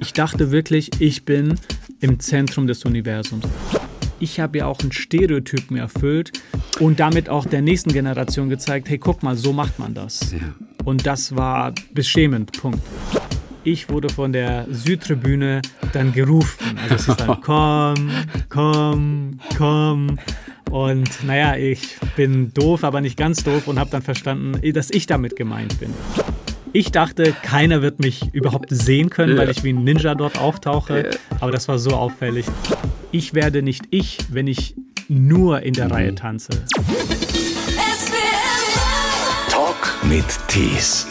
Ich dachte wirklich, ich bin im Zentrum des Universums. Ich habe ja auch einen Stereotypen erfüllt und damit auch der nächsten Generation gezeigt, hey, guck mal, so macht man das. Ja. Und das war beschämend, Punkt. Ich wurde von der Südtribüne dann gerufen. Also es ist dann, komm, komm, komm. Und naja, ich bin doof, aber nicht ganz doof und habe dann verstanden, dass ich damit gemeint bin. Ich dachte, keiner wird mich überhaupt sehen können, ja. weil ich wie ein Ninja dort auftauche. Ja. Aber das war so auffällig. Ich werde nicht ich, wenn ich nur in der mhm. Reihe tanze. Talk mit Tees.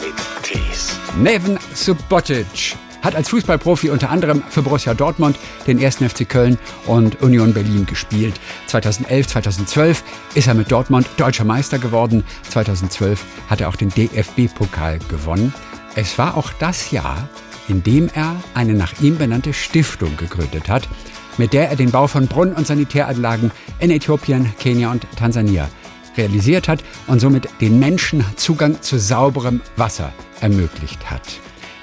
Neven Subotic hat als Fußballprofi unter anderem für Borussia Dortmund, den 1. FC Köln und Union Berlin gespielt. 2011, 2012 ist er mit Dortmund deutscher Meister geworden. 2012 hat er auch den DFB-Pokal gewonnen. Es war auch das Jahr, in dem er eine nach ihm benannte Stiftung gegründet hat, mit der er den Bau von Brunnen- und Sanitäranlagen in Äthiopien, Kenia und Tansania realisiert hat und somit den Menschen Zugang zu sauberem Wasser ermöglicht hat.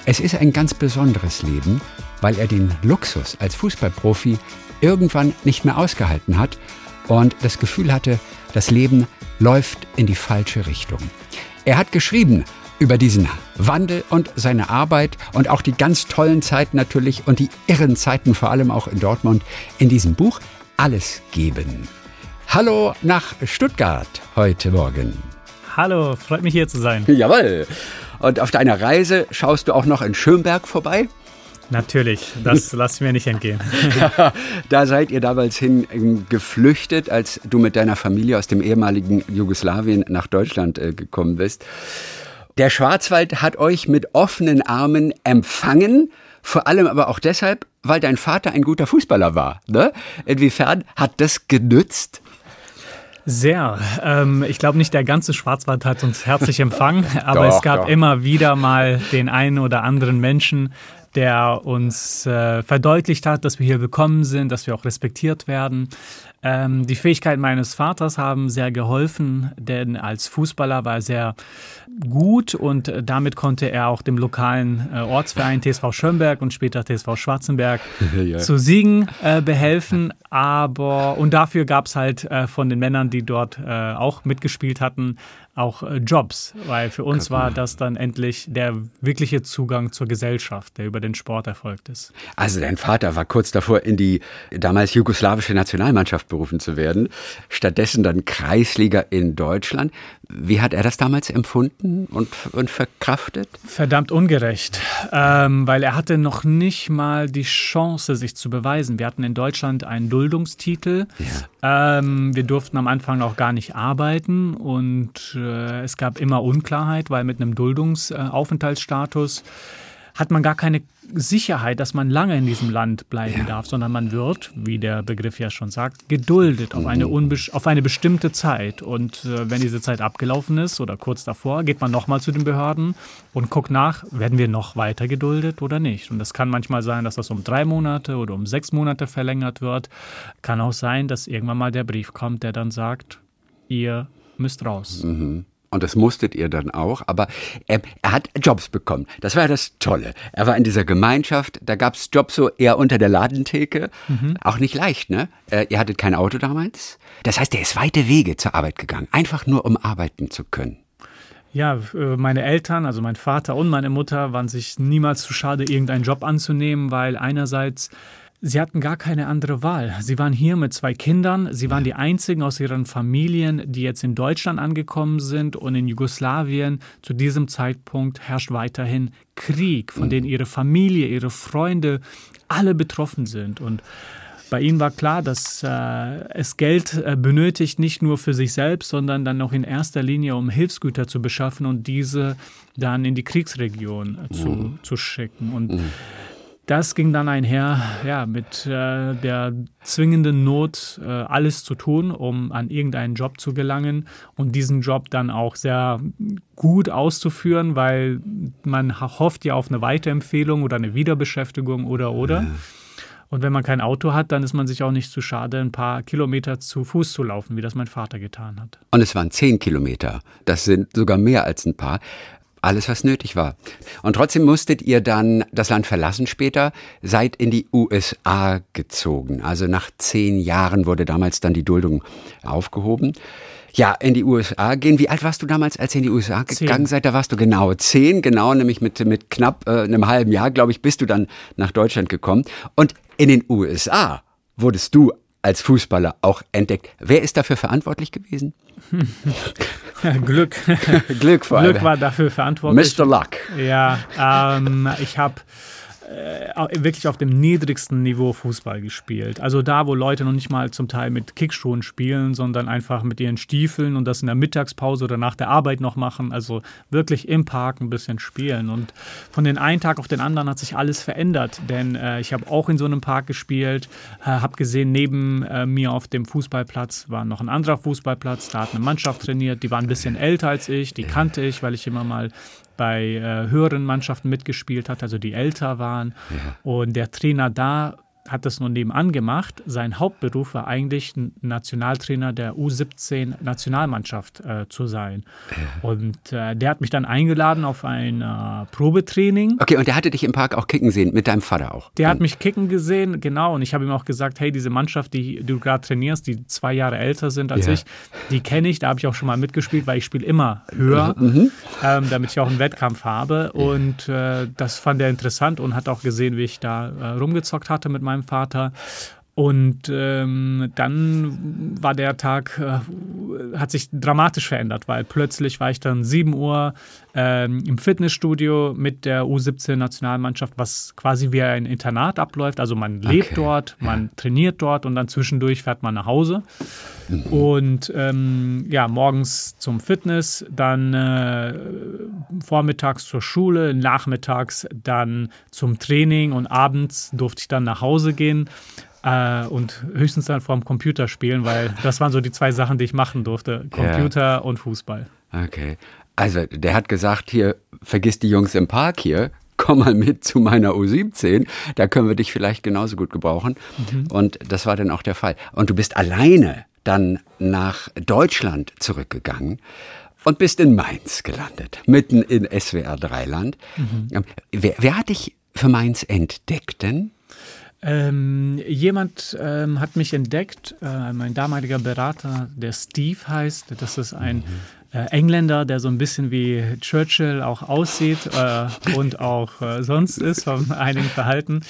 Es ist ein ganz besonderes Leben, weil er den Luxus als Fußballprofi irgendwann nicht mehr ausgehalten hat und das Gefühl hatte, das Leben läuft in die falsche Richtung. Er hat geschrieben über diesen Wandel und seine Arbeit und auch die ganz tollen Zeiten natürlich und die irren Zeiten vor allem auch in Dortmund in diesem Buch Alles geben. Hallo nach Stuttgart heute Morgen. Hallo, freut mich hier zu sein. Jawohl. Und auf deiner Reise schaust du auch noch in Schönberg vorbei? Natürlich, das lass mir nicht entgehen. da seid ihr damals hin ähm, geflüchtet, als du mit deiner Familie aus dem ehemaligen Jugoslawien nach Deutschland äh, gekommen bist. Der Schwarzwald hat euch mit offenen Armen empfangen, vor allem aber auch deshalb, weil dein Vater ein guter Fußballer war. Ne? Inwiefern hat das genützt? Sehr. Ähm, ich glaube nicht, der ganze Schwarzwald hat uns herzlich empfangen, aber doch, es gab doch. immer wieder mal den einen oder anderen Menschen, der uns äh, verdeutlicht hat, dass wir hier willkommen sind, dass wir auch respektiert werden. Ähm, die Fähigkeiten meines Vaters haben sehr geholfen, denn als Fußballer war er sehr gut und damit konnte er auch dem lokalen äh, Ortsverein TSV Schönberg und später TSV Schwarzenberg ja. zu Siegen äh, behelfen. Aber und dafür gab es halt äh, von den Männern, die dort äh, auch mitgespielt hatten, auch äh, Jobs, weil für uns war das dann endlich der wirkliche Zugang zur Gesellschaft, der über den Sport erfolgt ist. Also dein Vater war kurz davor, in die damals jugoslawische Nationalmannschaft berufen zu werden, stattdessen dann Kreisliga in Deutschland. Wie hat er das damals empfunden und, und verkraftet? Verdammt ungerecht, ähm, weil er hatte noch nicht mal die Chance, sich zu beweisen. Wir hatten in Deutschland einen Duldungstitel. Ja. Ähm, wir durften am Anfang auch gar nicht arbeiten und äh, es gab immer Unklarheit, weil mit einem Duldungsaufenthaltsstatus äh, hat man gar keine Sicherheit, dass man lange in diesem Land bleiben ja. darf, sondern man wird, wie der Begriff ja schon sagt, geduldet auf eine, auf eine bestimmte Zeit. Und äh, wenn diese Zeit abgelaufen ist oder kurz davor, geht man nochmal zu den Behörden und guckt nach, werden wir noch weiter geduldet oder nicht. Und das kann manchmal sein, dass das um drei Monate oder um sechs Monate verlängert wird. Kann auch sein, dass irgendwann mal der Brief kommt, der dann sagt, ihr müsst raus. Mhm. Und das musstet ihr dann auch. Aber er, er, hat Jobs bekommen. Das war das Tolle. Er war in dieser Gemeinschaft. Da gab es Jobs so eher unter der Ladentheke. Mhm. Auch nicht leicht, ne? Äh, ihr hattet kein Auto damals. Das heißt, er ist weite Wege zur Arbeit gegangen. Einfach nur, um arbeiten zu können. Ja, äh, meine Eltern, also mein Vater und meine Mutter, waren sich niemals zu schade, irgendeinen Job anzunehmen, weil einerseits Sie hatten gar keine andere Wahl. Sie waren hier mit zwei Kindern. Sie waren die einzigen aus ihren Familien, die jetzt in Deutschland angekommen sind. Und in Jugoslawien zu diesem Zeitpunkt herrscht weiterhin Krieg, von dem ihre Familie, ihre Freunde alle betroffen sind. Und bei ihnen war klar, dass äh, es Geld äh, benötigt, nicht nur für sich selbst, sondern dann auch in erster Linie, um Hilfsgüter zu beschaffen und diese dann in die Kriegsregion äh, zu, mhm. zu schicken. Und mhm das ging dann einher ja, mit äh, der zwingenden Not, äh, alles zu tun, um an irgendeinen Job zu gelangen und diesen Job dann auch sehr gut auszuführen, weil man hofft ja auf eine Weiterempfehlung oder eine Wiederbeschäftigung oder oder. Ja. Und wenn man kein Auto hat, dann ist man sich auch nicht zu schade, ein paar Kilometer zu Fuß zu laufen, wie das mein Vater getan hat. Und es waren zehn Kilometer. Das sind sogar mehr als ein paar. Alles, was nötig war. Und trotzdem musstet ihr dann das Land verlassen später, seid in die USA gezogen. Also nach zehn Jahren wurde damals dann die Duldung aufgehoben. Ja, in die USA gehen. Wie alt warst du damals, als ihr in die USA gegangen seid? Da warst du genau zehn, genau, nämlich mit, mit knapp äh, einem halben Jahr, glaube ich, bist du dann nach Deutschland gekommen. Und in den USA wurdest du als Fußballer auch entdeckt. Wer ist dafür verantwortlich gewesen? Glück. Glück allem. Glück war dafür verantwortlich. Mr. Luck. Ja, ähm, ich habe äh, wirklich auf dem niedrigsten Niveau Fußball gespielt. Also da, wo Leute noch nicht mal zum Teil mit Kickschuhen spielen, sondern einfach mit ihren Stiefeln und das in der Mittagspause oder nach der Arbeit noch machen. Also wirklich im Park ein bisschen spielen. Und von den einen Tag auf den anderen hat sich alles verändert. Denn äh, ich habe auch in so einem Park gespielt, äh, habe gesehen, neben äh, mir auf dem Fußballplatz war noch ein anderer Fußballplatz. Da hat eine Mannschaft trainiert, die war ein bisschen älter als ich, die kannte ich, weil ich immer mal bei äh, höheren Mannschaften mitgespielt hat, also die älter waren. Ja. Und der Trainer da hat das nur nebenan gemacht. Sein Hauptberuf war eigentlich Nationaltrainer der U17-Nationalmannschaft äh, zu sein. Und äh, der hat mich dann eingeladen auf ein äh, Probetraining. Okay, und der hatte dich im Park auch kicken sehen, mit deinem Vater auch. Der hat mich kicken gesehen, genau. Und ich habe ihm auch gesagt, hey, diese Mannschaft, die du gerade trainierst, die zwei Jahre älter sind als ja. ich, die kenne ich. Da habe ich auch schon mal mitgespielt, weil ich spiele immer höher, mhm. ähm, damit ich auch einen Wettkampf habe. Und äh, das fand er interessant und hat auch gesehen, wie ich da äh, rumgezockt hatte mit meinem meinem Vater. Und ähm, dann war der Tag, äh, hat sich dramatisch verändert, weil plötzlich war ich dann 7 Uhr ähm, im Fitnessstudio mit der U17-Nationalmannschaft, was quasi wie ein Internat abläuft. Also man lebt okay. dort, man trainiert dort und dann zwischendurch fährt man nach Hause. Mhm. Und ähm, ja, morgens zum Fitness, dann äh, vormittags zur Schule, nachmittags dann zum Training und abends durfte ich dann nach Hause gehen äh, und höchstens dann vor dem Computer spielen, weil das waren so die zwei Sachen, die ich machen durfte: Computer ja. und Fußball. Okay. Also, der hat gesagt: Hier, vergiss die Jungs im Park hier, komm mal mit zu meiner U17, da können wir dich vielleicht genauso gut gebrauchen. Mhm. Und das war dann auch der Fall. Und du bist alleine dann nach Deutschland zurückgegangen und bist in Mainz gelandet, mitten in SWR Dreiland. Mhm. Wer, wer hat dich für Mainz entdeckt denn? Ähm, jemand ähm, hat mich entdeckt, äh, mein damaliger Berater, der Steve heißt. Das ist ein äh, Engländer, der so ein bisschen wie Churchill auch aussieht äh, und auch äh, sonst ist von einigen Verhalten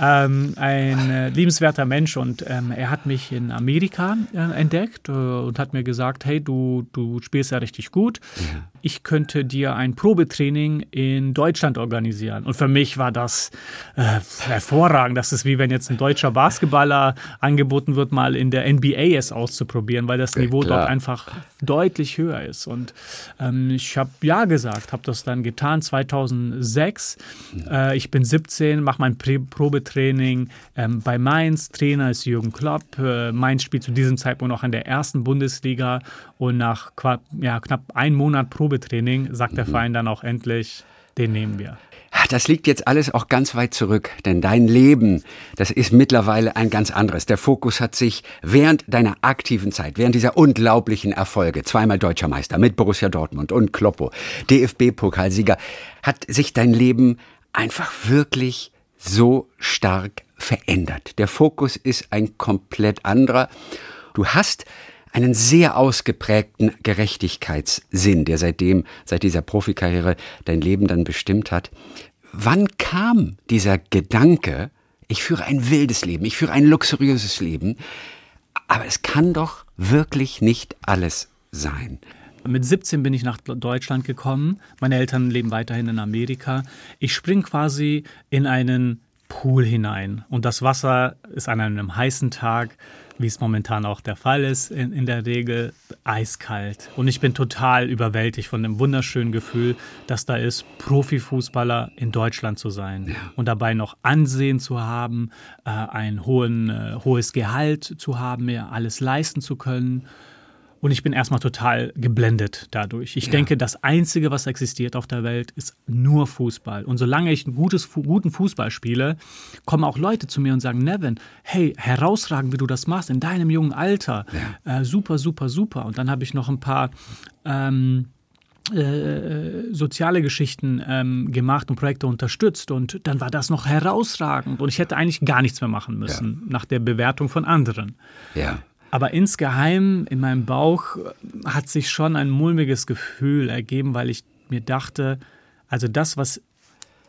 ähm, ein äh, liebenswerter Mensch und ähm, er hat mich in Amerika äh, entdeckt äh, und hat mir gesagt, hey, du, du spielst ja richtig gut. Ja. Ich könnte dir ein Probetraining in Deutschland organisieren. Und für mich war das äh, hervorragend. Das ist wie wenn jetzt ein deutscher Basketballer angeboten wird, mal in der NBA es auszuprobieren, weil das Niveau Klar. dort einfach deutlich höher ist. Und ähm, ich habe ja gesagt, habe das dann getan 2006. Ja. Äh, ich bin 17, mache mein Probetraining Training ähm, bei Mainz. Trainer ist Jürgen Klopp. Äh, Mainz spielt zu diesem Zeitpunkt noch in der ersten Bundesliga und nach ja, knapp einem Monat Probetraining sagt der mhm. Verein dann auch endlich, den nehmen wir. Das liegt jetzt alles auch ganz weit zurück, denn dein Leben, das ist mittlerweile ein ganz anderes. Der Fokus hat sich während deiner aktiven Zeit, während dieser unglaublichen Erfolge, zweimal deutscher Meister mit Borussia Dortmund und Kloppo, DFB-Pokalsieger, hat sich dein Leben einfach wirklich so stark verändert. Der Fokus ist ein komplett anderer. Du hast einen sehr ausgeprägten Gerechtigkeitssinn, der seitdem, seit dieser Profikarriere dein Leben dann bestimmt hat. Wann kam dieser Gedanke, ich führe ein wildes Leben, ich führe ein luxuriöses Leben, aber es kann doch wirklich nicht alles sein. Mit 17 bin ich nach Deutschland gekommen. Meine Eltern leben weiterhin in Amerika. Ich spring quasi in einen Pool hinein. Und das Wasser ist an einem heißen Tag, wie es momentan auch der Fall ist, in, in, der Regel eiskalt. Und ich bin total überwältigt von dem wunderschönen Gefühl, dass da ist, Profifußballer in Deutschland zu sein ja. und dabei noch Ansehen zu haben, äh, ein hohen, äh, hohes Gehalt zu haben, mir alles leisten zu können und ich bin erstmal total geblendet dadurch. Ich ja. denke, das Einzige, was existiert auf der Welt, ist nur Fußball. Und solange ich einen gutes, guten Fußball spiele, kommen auch Leute zu mir und sagen, Nevin, hey, herausragend, wie du das machst in deinem jungen Alter. Ja. Äh, super, super, super. Und dann habe ich noch ein paar... Ähm, äh, soziale Geschichten ähm, gemacht und Projekte unterstützt und dann war das noch herausragend und ich hätte eigentlich gar nichts mehr machen müssen ja. nach der Bewertung von anderen. Ja. Aber insgeheim in meinem Bauch hat sich schon ein mulmiges Gefühl ergeben, weil ich mir dachte, also das, was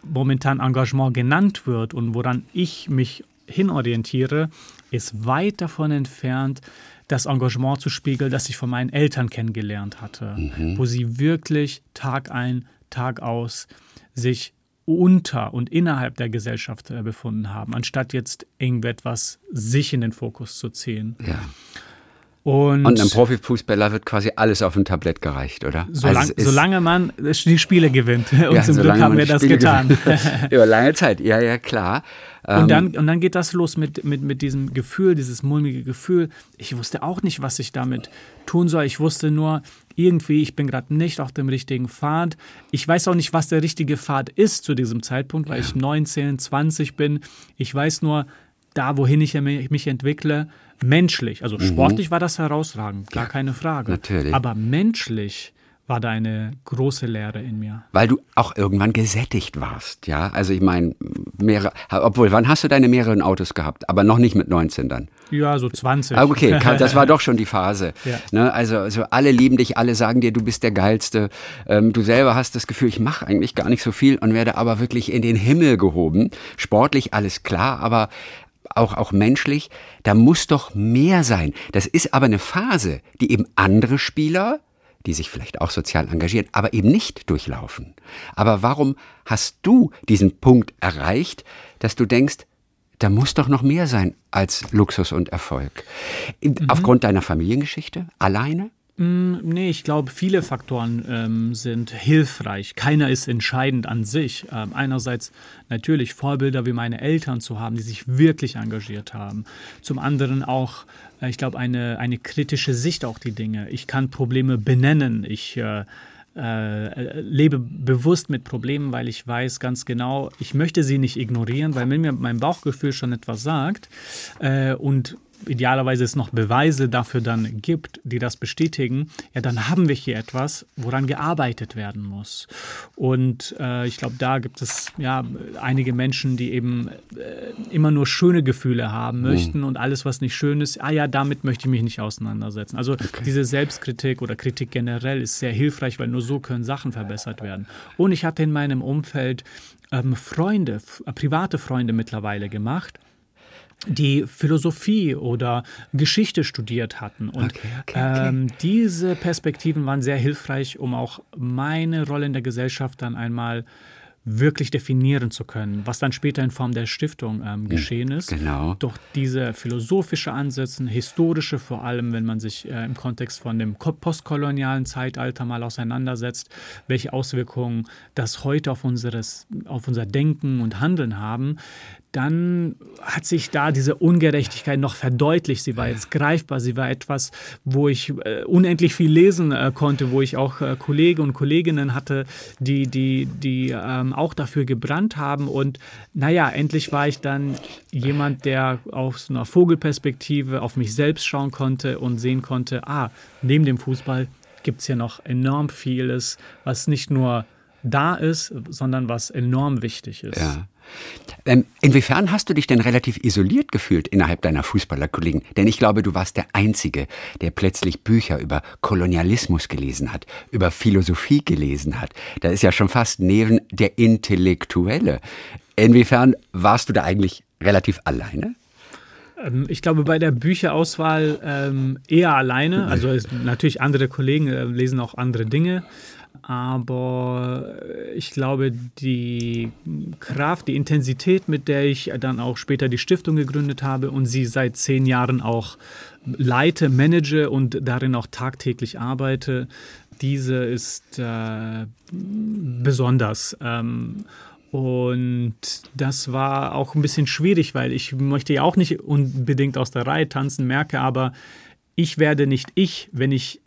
momentan Engagement genannt wird und woran ich mich hinorientiere, ist weit davon entfernt, das Engagement zu spiegeln, das ich von meinen Eltern kennengelernt hatte, mhm. wo sie wirklich Tag ein, Tag aus sich unter und innerhalb der Gesellschaft äh, befunden haben, anstatt jetzt irgendetwas sich in den Fokus zu ziehen. Ja. Und, und einem Profifußballer wird quasi alles auf ein Tablett gereicht, oder? Solang, also solange man die Spiele gewinnt. Und ja, zum Glück haben wir das Spiele getan. Über lange Zeit, ja, ja, klar. Und dann, ähm, und dann geht das los mit, mit, mit diesem Gefühl, dieses mulmige Gefühl. Ich wusste auch nicht, was ich damit tun soll. Ich wusste nur, irgendwie, ich bin gerade nicht auf dem richtigen Pfad. Ich weiß auch nicht, was der richtige Pfad ist zu diesem Zeitpunkt, weil ja. ich 19, 20 bin. Ich weiß nur, da, wohin ich mich entwickle, menschlich, also mhm. sportlich war das herausragend, gar ja, keine Frage. Natürlich. Aber menschlich war da eine große Lehre in mir. Weil du auch irgendwann gesättigt warst, ja? Also ich meine, mehrere, obwohl, wann hast du deine mehreren Autos gehabt? Aber noch nicht mit 19 dann? Ja, so 20. Ah, okay, das war doch schon die Phase. Ja. Ne? Also, also alle lieben dich, alle sagen dir, du bist der Geilste. Ähm, du selber hast das Gefühl, ich mache eigentlich gar nicht so viel und werde aber wirklich in den Himmel gehoben. Sportlich alles klar, aber auch, auch menschlich, da muss doch mehr sein. Das ist aber eine Phase, die eben andere Spieler, die sich vielleicht auch sozial engagieren, aber eben nicht durchlaufen. Aber warum hast du diesen Punkt erreicht, dass du denkst, da muss doch noch mehr sein als Luxus und Erfolg? Mhm. Aufgrund deiner Familiengeschichte? Alleine? Mm, nee, ich glaube, viele Faktoren ähm, sind hilfreich. Keiner ist entscheidend an sich. Ähm, einerseits natürlich Vorbilder wie meine Eltern zu haben, die sich wirklich engagiert haben. Zum anderen auch, äh, ich glaube, eine, eine kritische Sicht auf die Dinge. Ich kann Probleme benennen. Ich äh, äh, lebe bewusst mit Problemen, weil ich weiß ganz genau, ich möchte sie nicht ignorieren, weil wenn mir mein Bauchgefühl schon etwas sagt äh, und idealerweise es noch Beweise dafür dann gibt, die das bestätigen, ja, dann haben wir hier etwas, woran gearbeitet werden muss. Und äh, ich glaube, da gibt es ja einige Menschen, die eben äh, immer nur schöne Gefühle haben mhm. möchten mhm. und alles, was nicht schön ist, ah ja, damit möchte ich mich nicht auseinandersetzen. Also okay. diese Selbstkritik oder Kritik generell ist sehr hilfreich, weil nur so können Sachen verbessert werden. Und ich hatte in meinem Umfeld ähm, Freunde, private Freunde mittlerweile gemacht die Philosophie oder Geschichte studiert hatten. Und okay, okay, okay. Ähm, diese Perspektiven waren sehr hilfreich, um auch meine Rolle in der Gesellschaft dann einmal wirklich definieren zu können, was dann später in Form der Stiftung ähm, geschehen ist. Genau. Doch diese philosophische Ansätze, historische vor allem, wenn man sich äh, im Kontext von dem postkolonialen Zeitalter mal auseinandersetzt, welche Auswirkungen das heute auf, unseres, auf unser Denken und Handeln haben, dann hat sich da diese Ungerechtigkeit noch verdeutlicht. Sie war jetzt greifbar, sie war etwas, wo ich äh, unendlich viel lesen äh, konnte, wo ich auch äh, Kollegen und Kolleginnen hatte, die, die, die ähm, auch dafür gebrannt haben. Und naja, endlich war ich dann jemand, der aus einer Vogelperspektive auf mich selbst schauen konnte und sehen konnte, ah, neben dem Fußball gibt es hier noch enorm vieles, was nicht nur da ist, sondern was enorm wichtig ist. Ja. Ähm, inwiefern hast du dich denn relativ isoliert gefühlt innerhalb deiner Fußballerkollegen? Denn ich glaube, du warst der Einzige, der plötzlich Bücher über Kolonialismus gelesen hat, über Philosophie gelesen hat. Da ist ja schon fast neben der Intellektuelle. Inwiefern warst du da eigentlich relativ alleine? Ähm, ich glaube, bei der Bücherauswahl ähm, eher alleine. Also natürlich andere Kollegen äh, lesen auch andere Dinge aber ich glaube, die Kraft, die Intensität, mit der ich dann auch später die Stiftung gegründet habe und sie seit zehn Jahren auch leite, manage und darin auch tagtäglich arbeite, diese ist äh, besonders. Ähm, und das war auch ein bisschen schwierig, weil ich möchte ja auch nicht unbedingt aus der Reihe tanzen, merke aber, ich werde nicht ich, wenn ich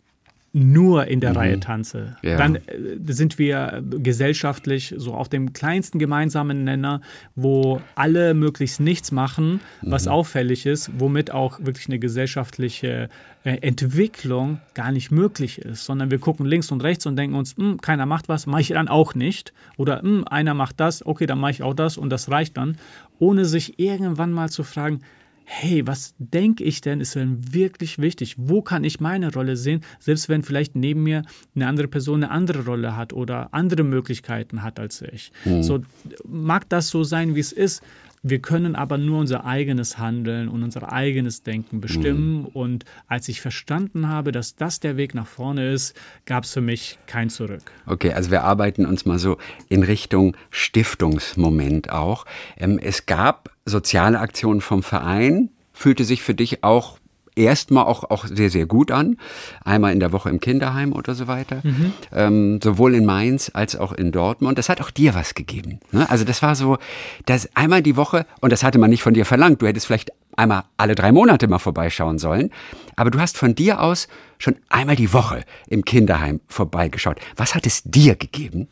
nur in der mhm. Reihe tanze, ja. dann äh, sind wir gesellschaftlich so auf dem kleinsten gemeinsamen Nenner, wo alle möglichst nichts machen, was mhm. auffällig ist, womit auch wirklich eine gesellschaftliche äh, Entwicklung gar nicht möglich ist, sondern wir gucken links und rechts und denken uns, hm, keiner macht was, mache ich dann auch nicht. Oder hm, einer macht das, okay, dann mache ich auch das und das reicht dann, ohne sich irgendwann mal zu fragen, hey, was denke ich denn, ist denn wirklich wichtig? Wo kann ich meine Rolle sehen, selbst wenn vielleicht neben mir eine andere Person eine andere Rolle hat oder andere Möglichkeiten hat als ich? Mhm. So mag das so sein, wie es ist. Wir können aber nur unser eigenes Handeln und unser eigenes Denken bestimmen. Mhm. Und als ich verstanden habe, dass das der Weg nach vorne ist, gab es für mich kein Zurück. Okay, also wir arbeiten uns mal so in Richtung Stiftungsmoment auch. Ähm, es gab soziale Aktionen vom Verein. Fühlte sich für dich auch erstmal auch, auch sehr, sehr gut an. Einmal in der Woche im Kinderheim oder so weiter. Mhm. Ähm, sowohl in Mainz als auch in Dortmund. Das hat auch dir was gegeben. Ne? Also das war so, dass einmal die Woche, und das hatte man nicht von dir verlangt, du hättest vielleicht einmal alle drei Monate mal vorbeischauen sollen. Aber du hast von dir aus schon einmal die Woche im Kinderheim vorbeigeschaut. Was hat es dir gegeben?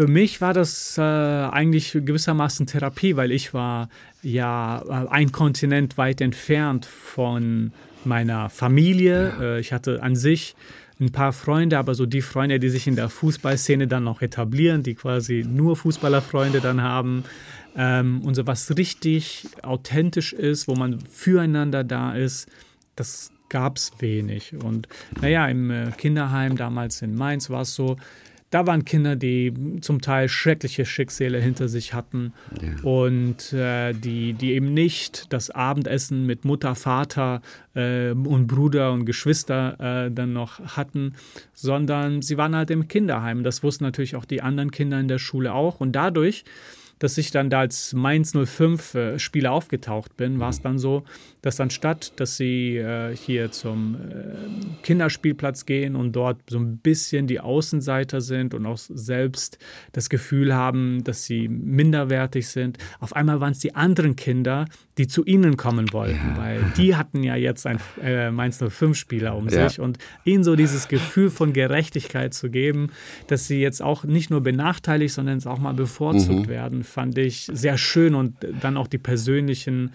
Für mich war das äh, eigentlich gewissermaßen Therapie, weil ich war ja äh, ein Kontinent weit entfernt von meiner Familie. Äh, ich hatte an sich ein paar Freunde, aber so die Freunde, die sich in der Fußballszene dann noch etablieren, die quasi nur Fußballerfreunde dann haben. Ähm, und so was richtig authentisch ist, wo man füreinander da ist, das gab es wenig. Und naja, im äh, Kinderheim damals in Mainz war es so, da waren Kinder, die zum Teil schreckliche Schicksale hinter sich hatten ja. und äh, die, die eben nicht das Abendessen mit Mutter, Vater äh, und Bruder und Geschwister äh, dann noch hatten, sondern sie waren halt im Kinderheim. Das wussten natürlich auch die anderen Kinder in der Schule auch und dadurch dass ich dann da als Mainz 05 äh, Spieler aufgetaucht bin, war es mhm. dann so, dass anstatt, dass sie äh, hier zum äh, Kinderspielplatz gehen und dort so ein bisschen die Außenseiter sind und auch selbst das Gefühl haben, dass sie minderwertig sind, auf einmal waren es die anderen Kinder, die zu ihnen kommen wollten, ja. weil die hatten ja jetzt ein äh, Mainz 05 Spieler um ja. sich und ihnen so dieses Gefühl von Gerechtigkeit zu geben, dass sie jetzt auch nicht nur benachteiligt, sondern auch mal bevorzugt mhm. werden, fand ich sehr schön und dann auch die persönlichen,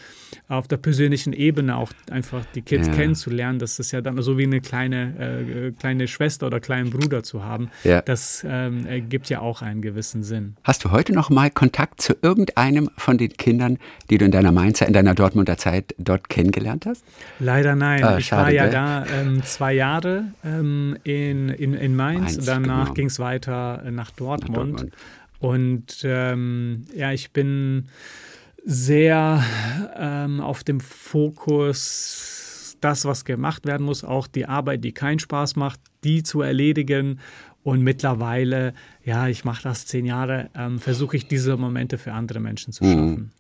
auf der persönlichen Ebene auch einfach die Kids ja. kennenzulernen, das ist ja dann so wie eine kleine, äh, kleine Schwester oder kleinen Bruder zu haben. Ja. Das ähm, gibt ja auch einen gewissen Sinn. Hast du heute noch mal Kontakt zu irgendeinem von den Kindern, die du in deiner Mainzer, in deiner Dortmunder Zeit dort kennengelernt hast? Leider nein. Ah, ich schade, war ja gell? da ähm, zwei Jahre ähm, in, in, in Mainz. Mainz Danach genau. ging es weiter nach Dortmund. Nach Dortmund. Und ähm, ja, ich bin sehr ähm, auf dem Fokus, das, was gemacht werden muss, auch die Arbeit, die keinen Spaß macht, die zu erledigen. Und mittlerweile, ja, ich mache das zehn Jahre, ähm, versuche ich diese Momente für andere Menschen zu mhm. schaffen.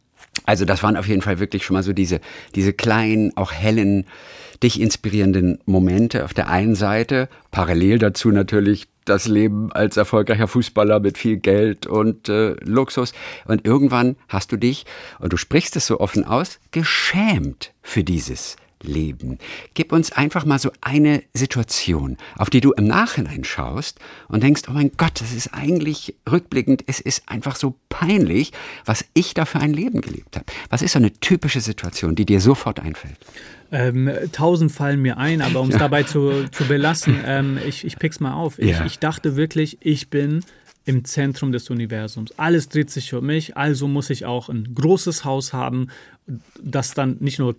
Also das waren auf jeden Fall wirklich schon mal so diese, diese kleinen, auch hellen, dich inspirierenden Momente auf der einen Seite. Parallel dazu natürlich das Leben als erfolgreicher Fußballer mit viel Geld und äh, Luxus. Und irgendwann hast du dich, und du sprichst es so offen aus, geschämt für dieses Leben. Gib uns einfach mal so eine Situation, auf die du im Nachhinein schaust und denkst, oh mein Gott, das ist eigentlich rückblickend, es ist einfach so peinlich, was ich da für ein Leben gelebt habe. Was ist so eine typische Situation, die dir sofort einfällt? Ähm, tausend fallen mir ein, aber um es dabei zu, zu belassen, ähm, ich, ich pick's mal auf. Ich, ja. ich dachte wirklich, ich bin im Zentrum des Universums. Alles dreht sich um mich, also muss ich auch ein großes Haus haben, das dann nicht nur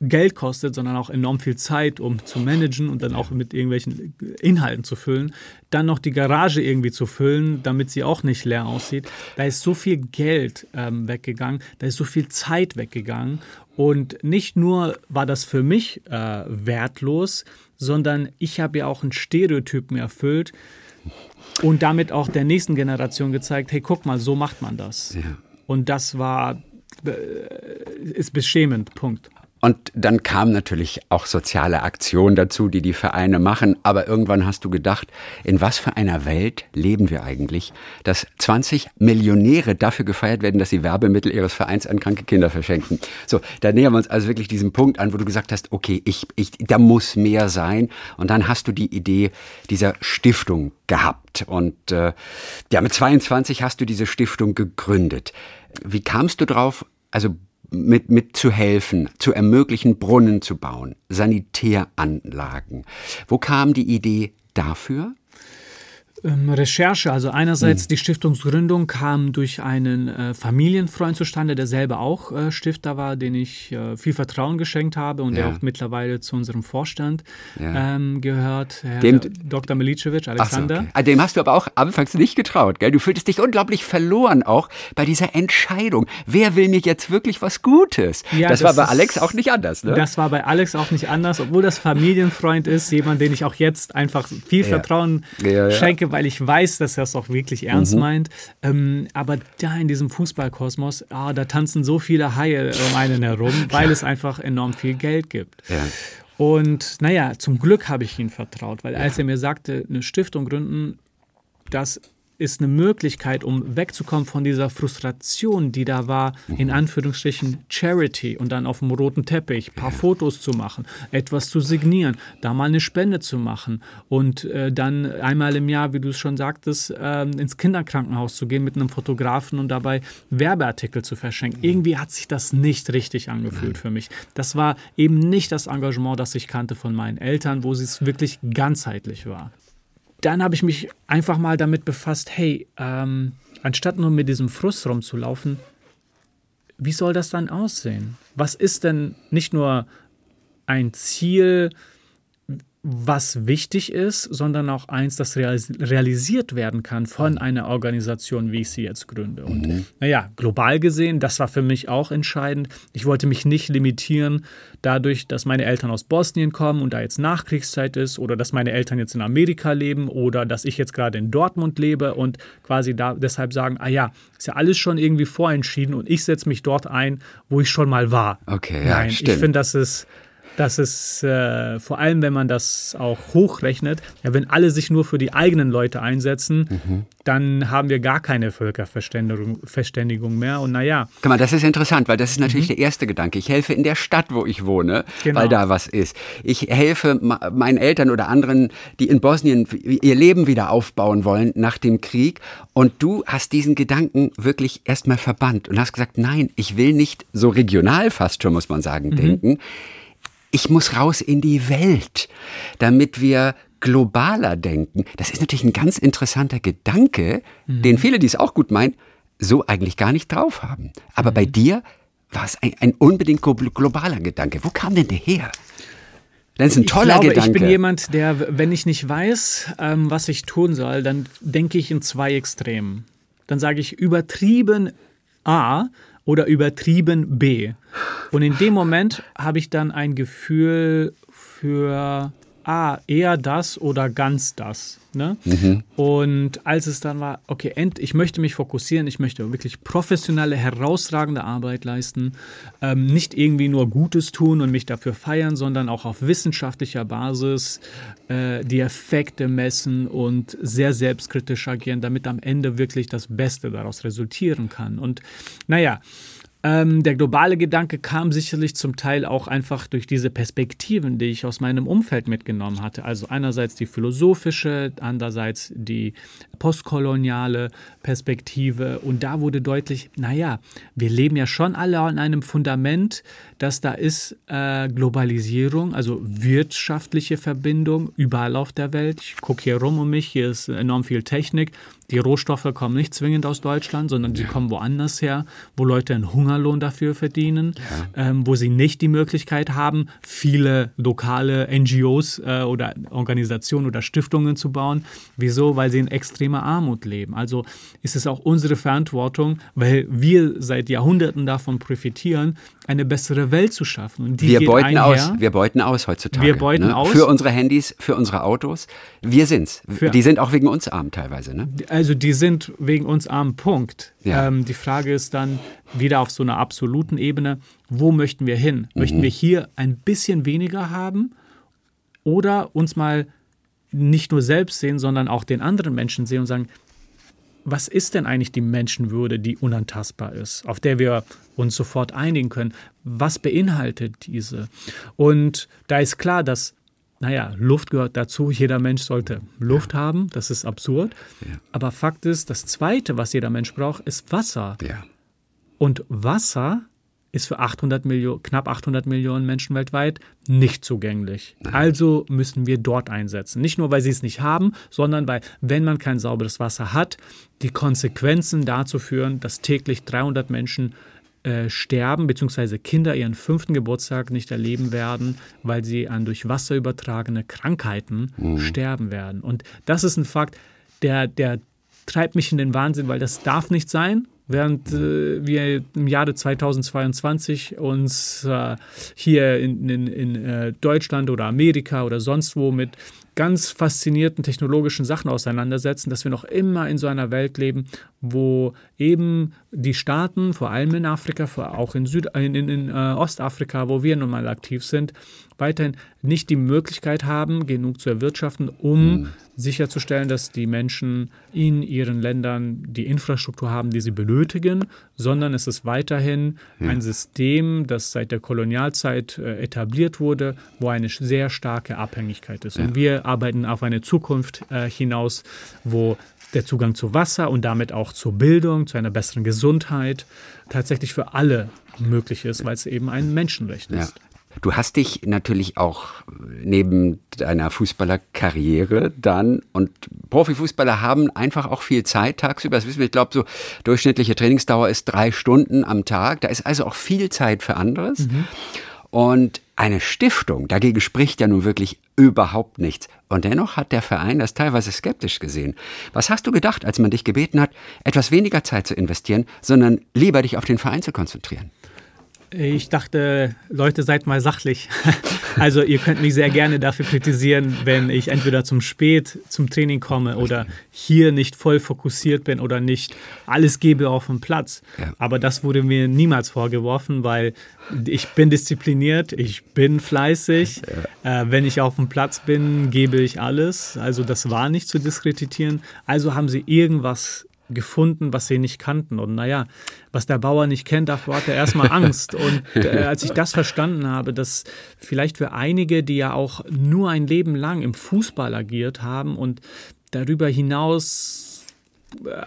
Geld kostet, sondern auch enorm viel Zeit, um zu managen und dann auch mit irgendwelchen Inhalten zu füllen. Dann noch die Garage irgendwie zu füllen, damit sie auch nicht leer aussieht. Da ist so viel Geld ähm, weggegangen, da ist so viel Zeit weggegangen. Und nicht nur war das für mich äh, wertlos, sondern ich habe ja auch einen Stereotypen erfüllt und damit auch der nächsten Generation gezeigt, hey, guck mal, so macht man das. Ja. Und das war, äh, ist beschämend, Punkt. Und dann kam natürlich auch soziale Aktion dazu, die die Vereine machen. Aber irgendwann hast du gedacht, in was für einer Welt leben wir eigentlich, dass 20 Millionäre dafür gefeiert werden, dass sie Werbemittel ihres Vereins an kranke Kinder verschenken. So, da nähern wir uns also wirklich diesem Punkt an, wo du gesagt hast, okay, ich, ich, da muss mehr sein. Und dann hast du die Idee dieser Stiftung gehabt. Und äh, ja, mit 22 hast du diese Stiftung gegründet. Wie kamst du drauf? Also mit, mit zu helfen, zu ermöglichen, Brunnen zu bauen, Sanitäranlagen. Wo kam die Idee dafür? Ähm, Recherche, also einerseits hm. die Stiftungsgründung kam durch einen äh, Familienfreund zustande, der selber auch äh, Stifter war, den ich äh, viel Vertrauen geschenkt habe und ja. der auch mittlerweile zu unserem Vorstand ja. ähm, gehört, Herr dem, Dr. Milicevic, Alexander. So, okay. Ah, dem hast du aber auch anfangs nicht getraut, gell? Du fühltest dich unglaublich verloren auch bei dieser Entscheidung. Wer will mir jetzt wirklich was Gutes? Ja, das, das, war bei Alex auch nicht anders, ne? Das war bei Alex auch nicht anders, obwohl das Familienfreund ist, jemand, den ich auch jetzt einfach viel Vertrauen schenke weil ich weiß, dass er es auch wirklich ernst mhm. meint. Ähm, aber da in diesem Fußballkosmos, ah, da tanzen so viele Haie um einen herum, weil es einfach enorm viel Geld gibt. Ja. Und naja, zum Glück habe ich ihm vertraut, weil als er mir sagte, eine Stiftung gründen, das ist eine Möglichkeit, um wegzukommen von dieser Frustration, die da war, in mhm. Anführungsstrichen Charity und dann auf dem roten Teppich ein paar Fotos zu machen, etwas zu signieren, da mal eine Spende zu machen und äh, dann einmal im Jahr, wie du es schon sagtest, äh, ins Kinderkrankenhaus zu gehen mit einem Fotografen und dabei Werbeartikel zu verschenken. Irgendwie hat sich das nicht richtig angefühlt für mich. Das war eben nicht das Engagement, das ich kannte von meinen Eltern, wo es wirklich ganzheitlich war dann habe ich mich einfach mal damit befasst, hey, ähm, anstatt nur mit diesem Frust rumzulaufen, wie soll das dann aussehen? Was ist denn nicht nur ein Ziel, was wichtig ist, sondern auch eins, das realisiert werden kann von mhm. einer Organisation, wie ich sie jetzt gründe. Und mhm. naja, global gesehen, das war für mich auch entscheidend. Ich wollte mich nicht limitieren dadurch, dass meine Eltern aus Bosnien kommen und da jetzt Nachkriegszeit ist oder dass meine Eltern jetzt in Amerika leben oder dass ich jetzt gerade in Dortmund lebe und quasi da deshalb sagen, ah ja, ist ja alles schon irgendwie vorentschieden und ich setze mich dort ein, wo ich schon mal war. Okay, ja, Nein, stimmt. Ich finde, das ist dass es äh, vor allem, wenn man das auch hochrechnet, ja, wenn alle sich nur für die eigenen Leute einsetzen, mhm. dann haben wir gar keine Völkerverständigung mehr. Und naja. Guck mal, das ist interessant, weil das ist natürlich mhm. der erste Gedanke. Ich helfe in der Stadt, wo ich wohne, genau. weil da was ist. Ich helfe meinen Eltern oder anderen, die in Bosnien ihr Leben wieder aufbauen wollen nach dem Krieg. Und du hast diesen Gedanken wirklich erstmal verbannt und hast gesagt, nein, ich will nicht so regional fast schon, muss man sagen, mhm. denken ich muss raus in die Welt, damit wir globaler denken. Das ist natürlich ein ganz interessanter Gedanke, mhm. den viele, die es auch gut meinen, so eigentlich gar nicht drauf haben. Aber mhm. bei dir war es ein, ein, unbedingt globaler Gedanke. Wo kam denn der her? Das ist ein toller ich glaube, Gedanke. Ich bin jemand, der, wenn ich nicht weiß, ähm, was ich tun soll, dann denke ich in zwei Extremen. Dann sage ich übertrieben A oder übertrieben B. Und in dem Moment habe ich dann ein Gefühl für ah, eher das oder ganz das. Ne? Mhm. Und als es dann war, okay, end, ich möchte mich fokussieren, ich möchte wirklich professionelle, herausragende Arbeit leisten, ähm, nicht irgendwie nur Gutes tun und mich dafür feiern, sondern auch auf wissenschaftlicher Basis äh, die Effekte messen und sehr selbstkritisch agieren, damit am Ende wirklich das Beste daraus resultieren kann. Und naja, ähm, der globale Gedanke kam sicherlich zum Teil auch einfach durch diese Perspektiven, die ich aus meinem Umfeld mitgenommen hatte. Also einerseits die philosophische, andererseits die postkoloniale Perspektive. Und da wurde deutlich, naja, wir leben ja schon alle an einem Fundament, dass da ist äh, Globalisierung, also wirtschaftliche Verbindung überall auf der Welt. Ich gucke hier rum um mich, hier ist enorm viel Technik. Die Rohstoffe kommen nicht zwingend aus Deutschland, sondern sie ja. kommen woanders her, wo Leute einen Hungerlohn dafür verdienen, ja. ähm, wo sie nicht die Möglichkeit haben, viele lokale NGOs äh, oder Organisationen oder Stiftungen zu bauen. Wieso? Weil sie in extremer Armut leben. Also ist es auch unsere Verantwortung, weil wir seit Jahrhunderten davon profitieren, eine bessere Welt zu schaffen. Und wir beuten einher. aus. Wir beuten aus heutzutage. Wir beuten ne? aus. Für unsere Handys, für unsere Autos. Wir sind's. Für die sind auch wegen uns arm teilweise. Ne? Also die sind wegen uns am Punkt. Ja. Ähm, die Frage ist dann wieder auf so einer absoluten Ebene, wo möchten wir hin? Möchten wir hier ein bisschen weniger haben oder uns mal nicht nur selbst sehen, sondern auch den anderen Menschen sehen und sagen, was ist denn eigentlich die Menschenwürde, die unantastbar ist, auf der wir uns sofort einigen können? Was beinhaltet diese? Und da ist klar, dass, naja, Luft gehört dazu. Jeder Mensch sollte Luft haben. Das ist absurd. Aber Fakt ist, das Zweite, was jeder Mensch braucht, ist Wasser. Ja. Und Wasser ist für 800 Millionen, knapp 800 Millionen Menschen weltweit nicht zugänglich. Also müssen wir dort einsetzen. Nicht nur, weil sie es nicht haben, sondern weil, wenn man kein sauberes Wasser hat, die Konsequenzen dazu führen, dass täglich 300 Menschen äh, sterben, beziehungsweise Kinder ihren fünften Geburtstag nicht erleben werden, weil sie an durch Wasser übertragene Krankheiten sterben werden. Und das ist ein Fakt, der, der treibt mich in den Wahnsinn, weil das darf nicht sein. Während äh, wir im Jahre 2022 uns äh, hier in, in, in äh, Deutschland oder Amerika oder sonst wo mit ganz faszinierten technologischen Sachen auseinandersetzen, dass wir noch immer in so einer Welt leben, wo eben die Staaten, vor allem in Afrika, auch in, Süd, in, in, in äh, Ostafrika, wo wir nun mal aktiv sind, weiterhin nicht die Möglichkeit haben, genug zu erwirtschaften, um sicherzustellen, dass die Menschen in ihren Ländern die Infrastruktur haben, die sie benötigen, sondern es ist weiterhin ein System, das seit der Kolonialzeit äh, etabliert wurde, wo eine sehr starke Abhängigkeit ist. Und wir arbeiten auf eine Zukunft äh, hinaus, wo der Zugang zu Wasser und damit auch zur Bildung, zu einer besseren Gesundheit tatsächlich für alle möglich ist, weil es eben ein Menschenrecht Ja. ist. Du hast dich natürlich auch neben deiner Fußballerkarriere dann und Profifußballer haben einfach auch viel Zeit tagsüber. Das wissen wir, ich glaube, so durchschnittliche Trainingsdauer ist drei Stunden am Tag. Da ist also auch viel Zeit für anderes. Und eine Stiftung, dagegen spricht ja nun wirklich überhaupt nichts. Und dennoch hat der Verein das teilweise skeptisch gesehen. Was hast du gedacht, als man dich gebeten hat, etwas weniger Zeit zu investieren, sondern lieber dich auf den Verein zu konzentrieren? Ich dachte, Leute, seid mal sachlich. Also ihr könnt mich sehr gerne dafür kritisieren, wenn ich entweder zum spät zum Training komme oder hier nicht voll fokussiert bin oder nicht alles gebe auf dem Platz. Ja. Aber das wurde mir niemals vorgeworfen, weil ich bin diszipliniert, ich bin fleißig. Äh, wenn ich auf dem Platz bin, gebe ich alles. Also das war nicht zu diskreditieren. Also haben sie irgendwas gefunden, was sie nicht kannten. Und naja, was der Bauer nicht kennt, davor hat er erstmal Angst. Und äh, als ich das verstanden habe, dass vielleicht für einige, die ja auch nur ein Leben lang im Fußball agiert haben und darüber hinaus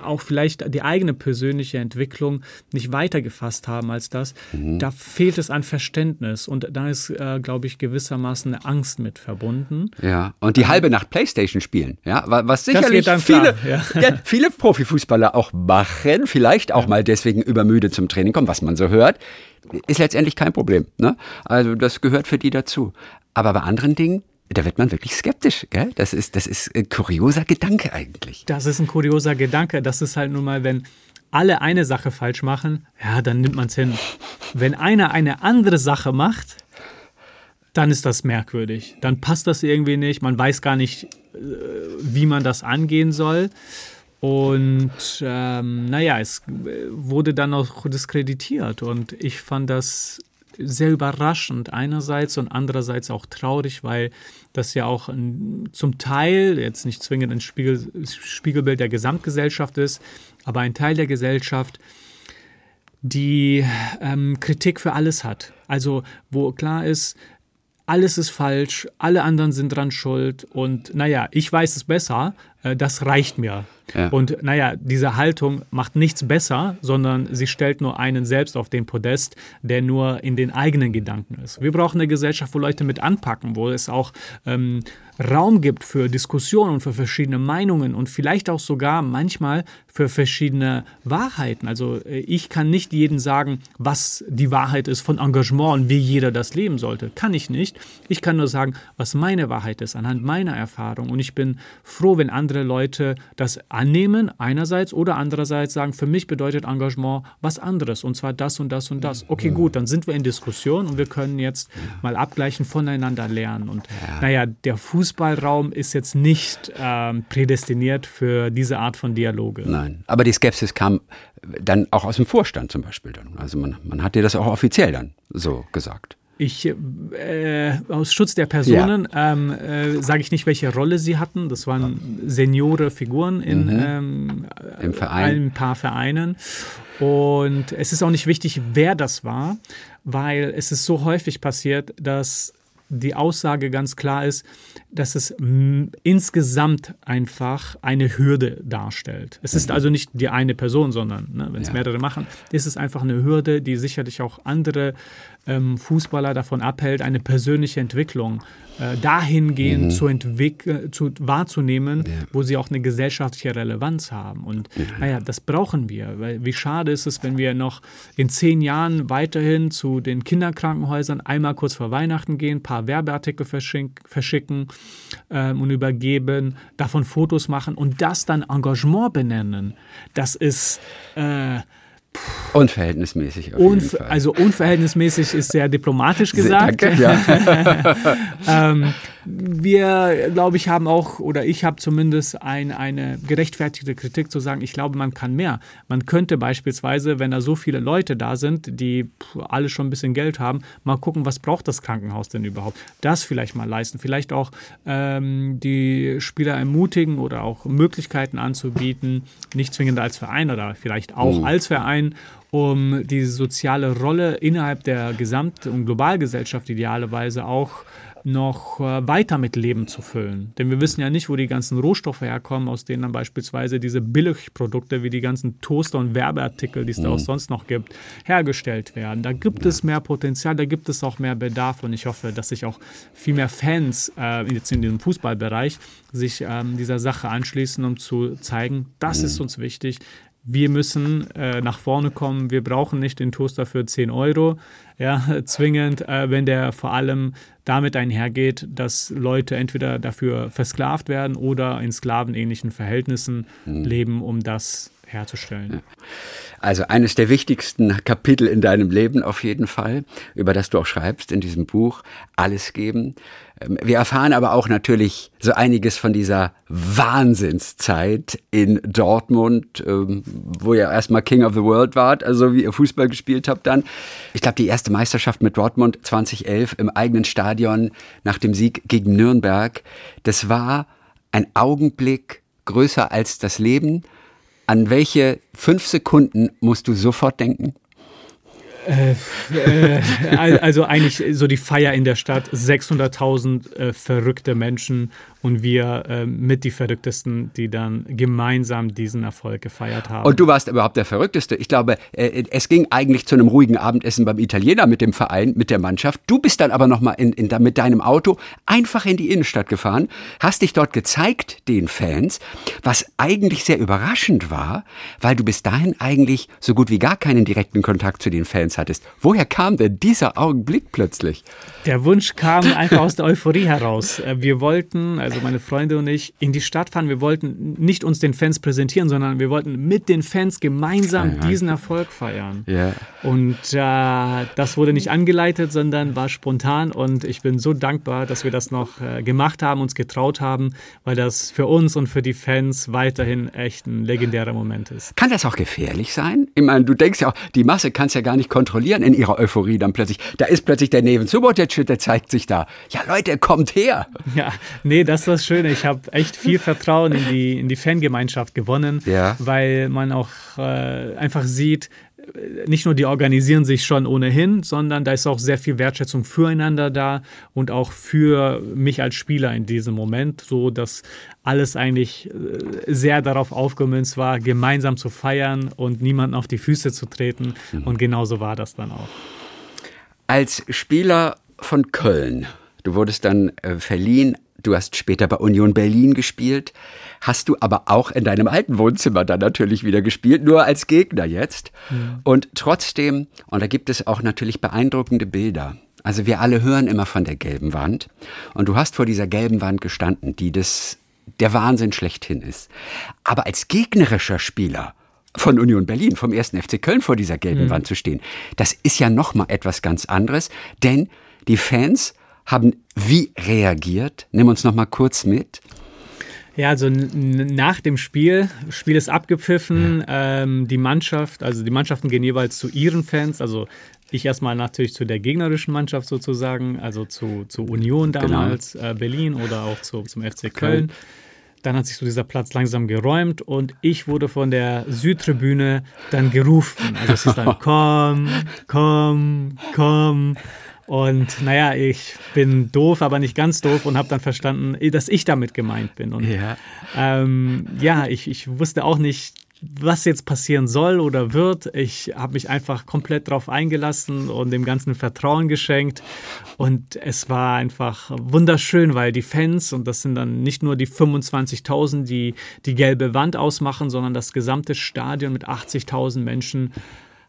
auch vielleicht die eigene persönliche Entwicklung nicht weitergefasst haben als das, da fehlt es an Verständnis. Und da ist, äh, glaube ich, gewissermaßen eine Angst mit verbunden. Ja, und die halbe Nacht Playstation spielen, ja, wa- was sicherlich dann viele, ja, viele Profifußballer auch machen, vielleicht auch mal deswegen übermüdet zum Training kommen, was man so hört, ist letztendlich kein Problem. Ne? Also das gehört für die dazu. Aber bei anderen Dingen, da wird man wirklich skeptisch. Gell? Das ist, das ist ein kurioser Gedanke eigentlich. Das ist ein kurioser Gedanke. Das ist halt nun mal, wenn alle eine Sache falsch machen, ja, dann nimmt man es hin. Wenn einer eine andere Sache macht, dann ist das merkwürdig. Dann passt das irgendwie nicht. Man weiß gar nicht, äh, wie man das angehen soll. Und ähm, naja, es äh, wurde dann auch diskreditiert. Und ich fand das sehr überraschend einerseits und andererseits auch traurig, weil das ja auch ein, zum Teil jetzt nicht zwingend ein Spiegel, Spiegelbild der Gesamtgesellschaft ist, aber ein Teil der Gesellschaft, die ähm, Kritik für alles hat. Also wo klar ist, alles ist falsch, alle anderen sind dran schuld und naja, ich weiß es besser, das reicht mir. Ja. Und naja, diese Haltung macht nichts besser, sondern sie stellt nur einen selbst auf den Podest, der nur in den eigenen Gedanken ist. Wir brauchen eine Gesellschaft, wo Leute mit anpacken, wo es auch ähm, Raum gibt für Diskussionen und für verschiedene Meinungen und vielleicht auch sogar manchmal für verschiedene Wahrheiten. Also äh, ich kann nicht jedem sagen, was die Wahrheit ist von Engagement und wie jeder das leben sollte. Kann ich nicht. Ich kann nur sagen, was meine Wahrheit ist anhand meiner Erfahrung. Und ich bin froh, wenn andere andere Leute das annehmen, einerseits, oder andererseits sagen, für mich bedeutet Engagement was anderes, und zwar das und das und das. Okay, gut, dann sind wir in Diskussion und wir können jetzt mal abgleichen, voneinander lernen. Und naja, der Fußballraum ist jetzt nicht ähm, prädestiniert für diese Art von Dialoge. Nein, aber die Skepsis kam dann auch aus dem Vorstand zum Beispiel. Dann. Also man, man hat dir das auch offiziell dann so gesagt. Ich, äh, aus Schutz der Personen ja. ähm, äh, sage ich nicht, welche Rolle sie hatten. Das waren Seniore Figuren in mhm. ähm, Im Verein. ein paar Vereinen. Und es ist auch nicht wichtig, wer das war, weil es ist so häufig passiert, dass die Aussage ganz klar ist, dass es insgesamt einfach eine Hürde darstellt. Es ist mhm. also nicht die eine Person, sondern ne, wenn es ja. mehrere machen, ist es einfach eine Hürde, die sicherlich auch andere ähm, Fußballer davon abhält, eine persönliche Entwicklung äh, dahingehend mhm. zu entwickeln, zu, wahrzunehmen, ja. wo sie auch eine gesellschaftliche Relevanz haben. Und ja. naja, das brauchen wir. Weil wie schade ist es, wenn wir noch in zehn Jahren weiterhin zu den Kinderkrankenhäusern einmal kurz vor Weihnachten gehen, ein paar Werbeartikel verschicken ähm, und übergeben, davon Fotos machen und das dann Engagement benennen. Das ist äh, Unverhältnismäßig. Auf Unver jeden Fall. Also unverhältnismäßig ist sehr diplomatisch gesagt. Danke, ja. ähm, wir, glaube ich, haben auch, oder ich habe zumindest ein, eine gerechtfertigte Kritik zu sagen, ich glaube, man kann mehr. Man könnte beispielsweise, wenn da so viele Leute da sind, die alle schon ein bisschen Geld haben, mal gucken, was braucht das Krankenhaus denn überhaupt? Das vielleicht mal leisten. Vielleicht auch ähm, die Spieler ermutigen oder auch Möglichkeiten anzubieten, nicht zwingend als Verein oder vielleicht auch mhm. als Verein um die soziale Rolle innerhalb der Gesamt- und Globalgesellschaft idealerweise auch noch äh, weiter mit Leben zu füllen. Denn wir wissen ja nicht, wo die ganzen Rohstoffe herkommen, aus denen dann beispielsweise diese Billigprodukte wie die ganzen Toaster und Werbeartikel, die es mhm. da auch sonst noch gibt, hergestellt werden. Da gibt es mehr Potenzial, da gibt es auch mehr Bedarf und ich hoffe, dass sich auch viel mehr Fans äh, jetzt in diesem Fußballbereich sich ähm, dieser Sache anschließen, um zu zeigen, das mhm. ist uns wichtig wir müssen äh, nach vorne kommen, wir brauchen nicht den Toaster für 10 Euro, ja, zwingend, äh, wenn der vor allem damit einhergeht, dass Leute entweder dafür versklavt werden oder in sklavenähnlichen Verhältnissen mhm. leben, um das herzustellen. Also eines der wichtigsten Kapitel in deinem Leben auf jeden Fall, über das du auch schreibst in diesem Buch, Alles geben. Ähm, wir erfahren aber auch natürlich so einiges von dieser Wahnsinnszeit in Dortmund, ähm, wo ihr erstmal King of the World wart, also wie ihr Fußball gespielt habt dann. Ich glaube, die erste Meisterschaft mit Dortmund 2011 im eigenen Stadion nach dem Sieg gegen Nürnberg, das war ein Augenblick größer als das Leben. An welche fünf Sekunden musst du sofort denken? Äh, äh, also eigentlich so die Feier in der Stadt, 600.000 äh, verrückte Menschen und wir äh, mit die Verrücktesten, die dann gemeinsam diesen Erfolg gefeiert haben. Und du warst überhaupt der Verrückteste. Ich glaube, äh, es ging eigentlich zu einem ruhigen Abendessen beim Italiener mit dem Verein, mit der Mannschaft. Du bist dann aber nochmal in, in, mit deinem Auto einfach in die Innenstadt gefahren, hast dich dort gezeigt den Fans, was eigentlich sehr überraschend war, weil du bis dahin eigentlich so gut wie gar keinen direkten Kontakt zu den Fans hattest. Woher kam denn dieser Augenblick plötzlich? Der Wunsch kam einfach aus der Euphorie heraus. Äh, wir wollten, also also meine Freunde und ich, in die Stadt fahren. Wir wollten nicht uns den Fans präsentieren, sondern wir wollten mit den Fans gemeinsam ja, diesen Erfolg feiern. Ja. Und äh, das wurde nicht angeleitet, sondern war spontan. Und ich bin so dankbar, dass wir das noch äh, gemacht haben, uns getraut haben, weil das für uns und für die Fans weiterhin echt ein legendärer Moment ist. Kann das auch gefährlich sein? Ich meine, du denkst ja auch, die Masse kann es ja gar nicht kontrollieren in ihrer Euphorie dann plötzlich. Da ist plötzlich der Neven Subotic, der zeigt sich da. Ja, Leute, kommt her. Ja, nee, das ist das Schöne. Ich habe echt viel Vertrauen in die, in die Fangemeinschaft gewonnen, ja. weil man auch äh, einfach sieht, nicht nur die organisieren sich schon ohnehin, sondern da ist auch sehr viel Wertschätzung füreinander da und auch für mich als Spieler in diesem Moment, so dass alles eigentlich äh, sehr darauf aufgemünzt war, gemeinsam zu feiern und niemanden auf die Füße zu treten. Mhm. Und genauso war das dann auch. Als Spieler von Köln, du wurdest dann äh, verliehen Du hast später bei Union Berlin gespielt, hast du aber auch in deinem alten Wohnzimmer dann natürlich wieder gespielt, nur als Gegner jetzt. Ja. Und trotzdem, und da gibt es auch natürlich beeindruckende Bilder. Also wir alle hören immer von der gelben Wand. Und du hast vor dieser gelben Wand gestanden, die das der Wahnsinn schlechthin ist. Aber als gegnerischer Spieler von Union Berlin, vom ersten FC Köln vor dieser gelben mhm. Wand zu stehen, das ist ja noch mal etwas ganz anderes, denn die Fans haben wie reagiert? Nimm uns noch mal kurz mit. Ja, also nach dem Spiel, Spiel ist abgepfiffen, ja. ähm, die Mannschaft, also die Mannschaften gehen jeweils zu ihren Fans, also ich erstmal natürlich zu der gegnerischen Mannschaft sozusagen, also zu, zu Union genau. damals, genau. äh, Berlin oder auch zu, zum FC Köln. Köln. Dann hat sich so dieser Platz langsam geräumt und ich wurde von der Südtribüne dann gerufen. Also es ist dann komm, komm, komm. Und naja, ich bin doof, aber nicht ganz doof und habe dann verstanden, dass ich damit gemeint bin. Und ja, ähm, ja ich, ich wusste auch nicht, was jetzt passieren soll oder wird. Ich habe mich einfach komplett darauf eingelassen und dem Ganzen Vertrauen geschenkt. Und es war einfach wunderschön, weil die Fans, und das sind dann nicht nur die 25.000, die die gelbe Wand ausmachen, sondern das gesamte Stadion mit 80.000 Menschen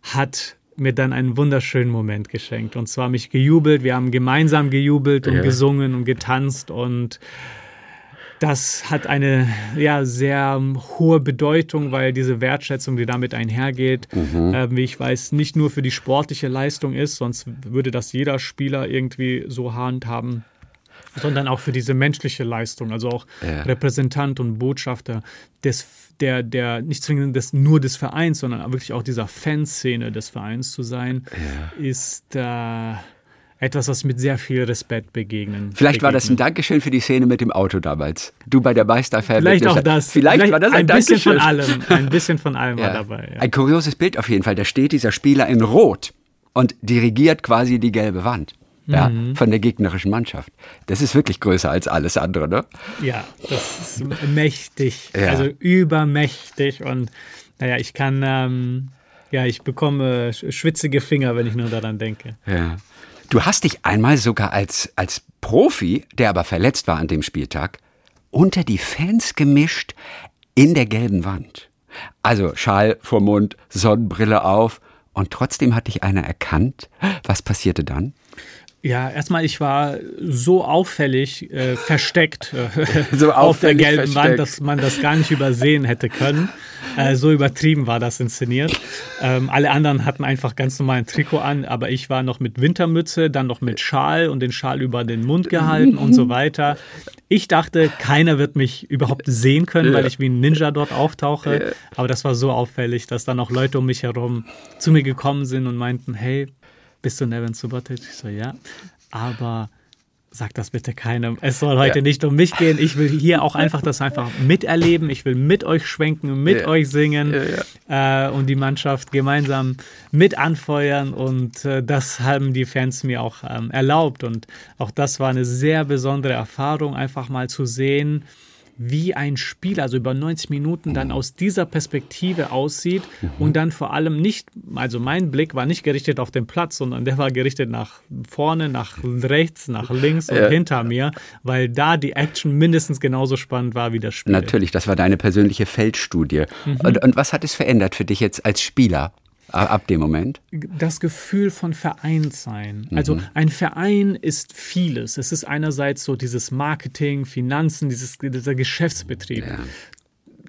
hat mir dann einen wunderschönen Moment geschenkt. Und zwar mich gejubelt. Wir haben gemeinsam gejubelt und ja. gesungen und getanzt und das hat eine ja, sehr hohe Bedeutung, weil diese Wertschätzung, die damit einhergeht, mhm. äh, wie ich weiß, nicht nur für die sportliche Leistung ist, sonst würde das jeder Spieler irgendwie so handhaben, sondern auch für diese menschliche Leistung, also auch ja. Repräsentant und Botschafter des, der, der nicht zwingend des, nur des Vereins, sondern wirklich auch dieser Fanszene des Vereins zu sein, ja. ist äh, etwas, was mit sehr viel Respekt begegnen. Vielleicht begegnen. war das ein Dankeschön für die Szene mit dem Auto damals. Du bei der Meisterfeier. Vielleicht auch das. Vielleicht, Vielleicht, war das ein, ein bisschen von allem. Ein bisschen von allem ja. war dabei. Ja. Ein kurioses Bild auf jeden Fall. Da steht dieser Spieler in Rot und dirigiert quasi die gelbe Wand ja, mhm. von der gegnerischen Mannschaft. Das ist wirklich größer als alles andere, ne? Ja, das ist mächtig, ja. also übermächtig und naja, ich kann, ähm, ja, ich bekomme schwitzige Finger, wenn ich nur daran denke. Ja. Du hast dich einmal sogar als, als Profi, der aber verletzt war an dem Spieltag, unter die Fans gemischt in der gelben Wand. Also Schal vor Mund, Sonnenbrille auf und trotzdem hat dich einer erkannt. Was passierte dann? Ja, erstmal, ich war so auffällig äh, versteckt äh, so auf der gelben versteckt. Wand, dass man das gar nicht übersehen hätte können. Äh, so übertrieben war das inszeniert. Ähm, alle anderen hatten einfach ganz normalen Trikot an, aber ich war noch mit Wintermütze, dann noch mit Schal und den Schal über den Mund gehalten und so weiter. Ich dachte, keiner wird mich überhaupt sehen können, ja. weil ich wie ein Ninja dort auftauche. Ja. Aber das war so auffällig, dass dann auch Leute um mich herum zu mir gekommen sind und meinten, hey, bist du Nevin Subotic? Ich so, ja. Aber sag das bitte keinem. Es soll heute ja. nicht um mich gehen. Ich will hier auch einfach das einfach miterleben. Ich will mit euch schwenken, mit ja. euch singen ja, äh, und die Mannschaft gemeinsam mit anfeuern. Und äh, das haben die Fans mir auch ähm, erlaubt. Und auch das war eine sehr besondere Erfahrung, einfach mal zu sehen, wie ein Spiel, also über 90 Minuten, dann aus dieser Perspektive aussieht mhm. und dann vor allem nicht, also mein Blick war nicht gerichtet auf den Platz, sondern der war gerichtet nach vorne, nach rechts, nach links und ja. hinter mir, weil da die Action mindestens genauso spannend war wie das Spiel. Natürlich, das war deine persönliche Feldstudie. Mhm. Und, und was hat es verändert für dich jetzt als Spieler? Ab dem Moment? Das Gefühl von Vereinssein. Mhm. Also ein Verein ist vieles. Es ist einerseits so dieses Marketing, Finanzen, dieses, dieser Geschäftsbetrieb. Ja.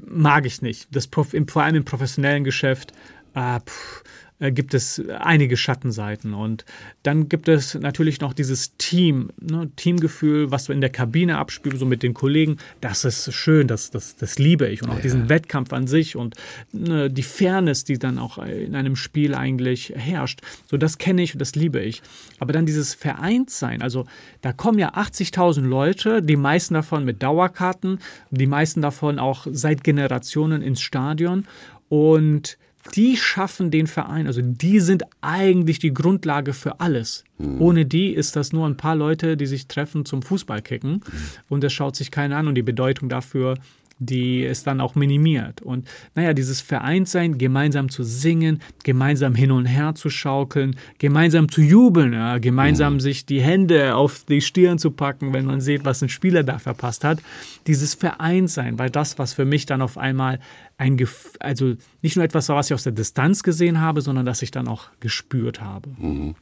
Mag ich nicht. Das, vor allem im professionellen Geschäft. Äh, pff, äh, gibt es einige Schattenseiten. Und dann gibt es natürlich noch dieses Team, ne, Teamgefühl, was du in der Kabine abspielst, so mit den Kollegen. Das ist schön, das, das, das liebe ich. Und auch ja. diesen Wettkampf an sich und ne, die Fairness, die dann auch in einem Spiel eigentlich herrscht. So, das kenne ich und das liebe ich. Aber dann dieses Vereinssein, also da kommen ja 80.000 Leute, die meisten davon mit Dauerkarten, die meisten davon auch seit Generationen ins Stadion. Und die schaffen den Verein. Also die sind eigentlich die Grundlage für alles. Mhm. Ohne die ist das nur ein paar Leute, die sich treffen zum Fußballkicken mhm. und es schaut sich keiner an und die Bedeutung dafür die ist dann auch minimiert. Und naja, dieses Vereinssein, gemeinsam zu singen, gemeinsam hin und her zu schaukeln, gemeinsam zu jubeln, ja, gemeinsam mhm. sich die Hände auf die Stirn zu packen, wenn man sieht, was ein Spieler da verpasst hat. Dieses Vereinssein war das, was für mich dann auf einmal ein, Gef also nicht nur etwas war, was ich aus der Distanz gesehen habe, sondern das ich dann auch gespürt habe. Mhm.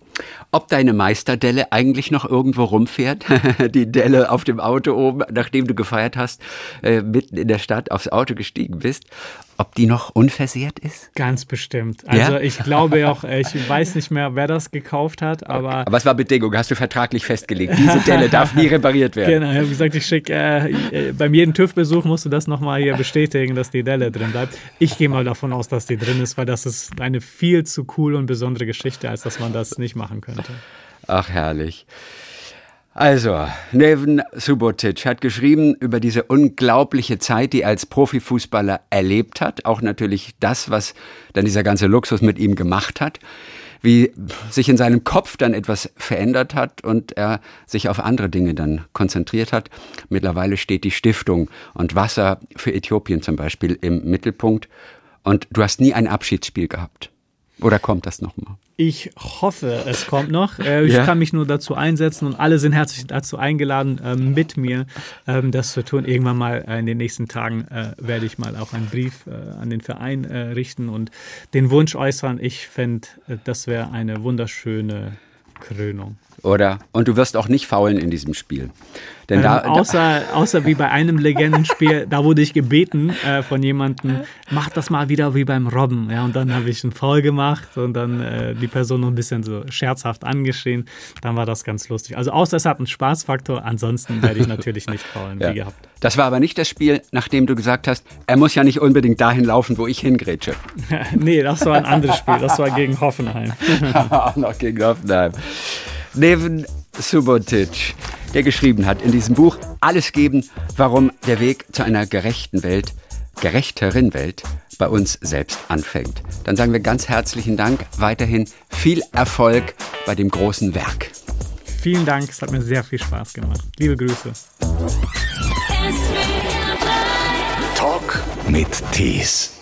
Ob deine Meisterdelle eigentlich noch irgendwo rumfährt, die Delle auf dem Auto oben, nachdem du gefeiert hast, äh, mitten in der Stadt aufs Auto gestiegen bist, ob die noch unversehrt ist? Ganz bestimmt. Also ja? ich glaube auch, ich weiß nicht mehr, wer das gekauft hat, aber. Okay. Aber es war Bedingung, hast du vertraglich festgelegt. Diese Delle darf nie repariert werden. Genau, ich habe gesagt, ich schicke, äh, beim jedem TÜV-Besuch musst du das nochmal hier bestätigen, dass die Delle drin bleibt. Ich gehe mal davon aus, dass die drin ist, weil das ist eine viel zu cool und besondere Geschichte, als dass man das nicht machen könnte. Ach, herrlich. Also, Neven Subotic hat geschrieben über diese unglaubliche Zeit, die er als Profifußballer erlebt hat. Auch natürlich das, was dann dieser ganze Luxus mit ihm gemacht hat. Wie sich in seinem Kopf dann etwas verändert hat und er sich auf andere Dinge dann konzentriert hat. Mittlerweile steht die Stiftung und Wasser für Äthiopien zum Beispiel im Mittelpunkt. Und du hast nie ein Abschiedsspiel gehabt. Oder kommt das nochmal? Ich hoffe, es kommt noch. Äh, ich ja. kann mich nur dazu einsetzen und alle sind herzlich dazu eingeladen, ähm, mit mir ähm, das zu tun. Irgendwann mal äh, in den nächsten Tagen äh, werde ich mal auch einen Brief an den Verein richten und den Wunsch äußern. Ich fände, das wäre eine wunderschöne Krönung. Oder? Und du wirst auch nicht faulen in diesem Spiel. Denn ähm, da, außer, außer wie bei einem Legendenspiel, da wurde ich gebeten äh, von jemandem, mach das mal wieder wie beim Robben. Ja, und dann habe ich einen Foul gemacht und dann äh, die Person noch ein bisschen so scherzhaft angeschrien. Dann war das ganz lustig. Also außer es hat einen Spaßfaktor, ansonsten werde ich natürlich nicht faulen, ja. wie gehabt. Das war aber nicht das Spiel, nachdem du gesagt hast, er muss ja nicht unbedingt dahin laufen, wo ich hingrätsche. nee, das war ein anderes Spiel. Das war gegen Hoffenheim. Auch noch gegen Hoffenheim. Neven Subotic, der geschrieben hat in diesem Buch Alles geben, warum der Weg zu einer gerechten Welt, gerechteren Welt bei uns selbst anfängt. Dann sagen wir ganz herzlichen Dank, weiterhin viel Erfolg bei dem großen Werk. Vielen Dank, es hat mir sehr viel Spaß gemacht. Liebe Grüße. Talk mit Tees.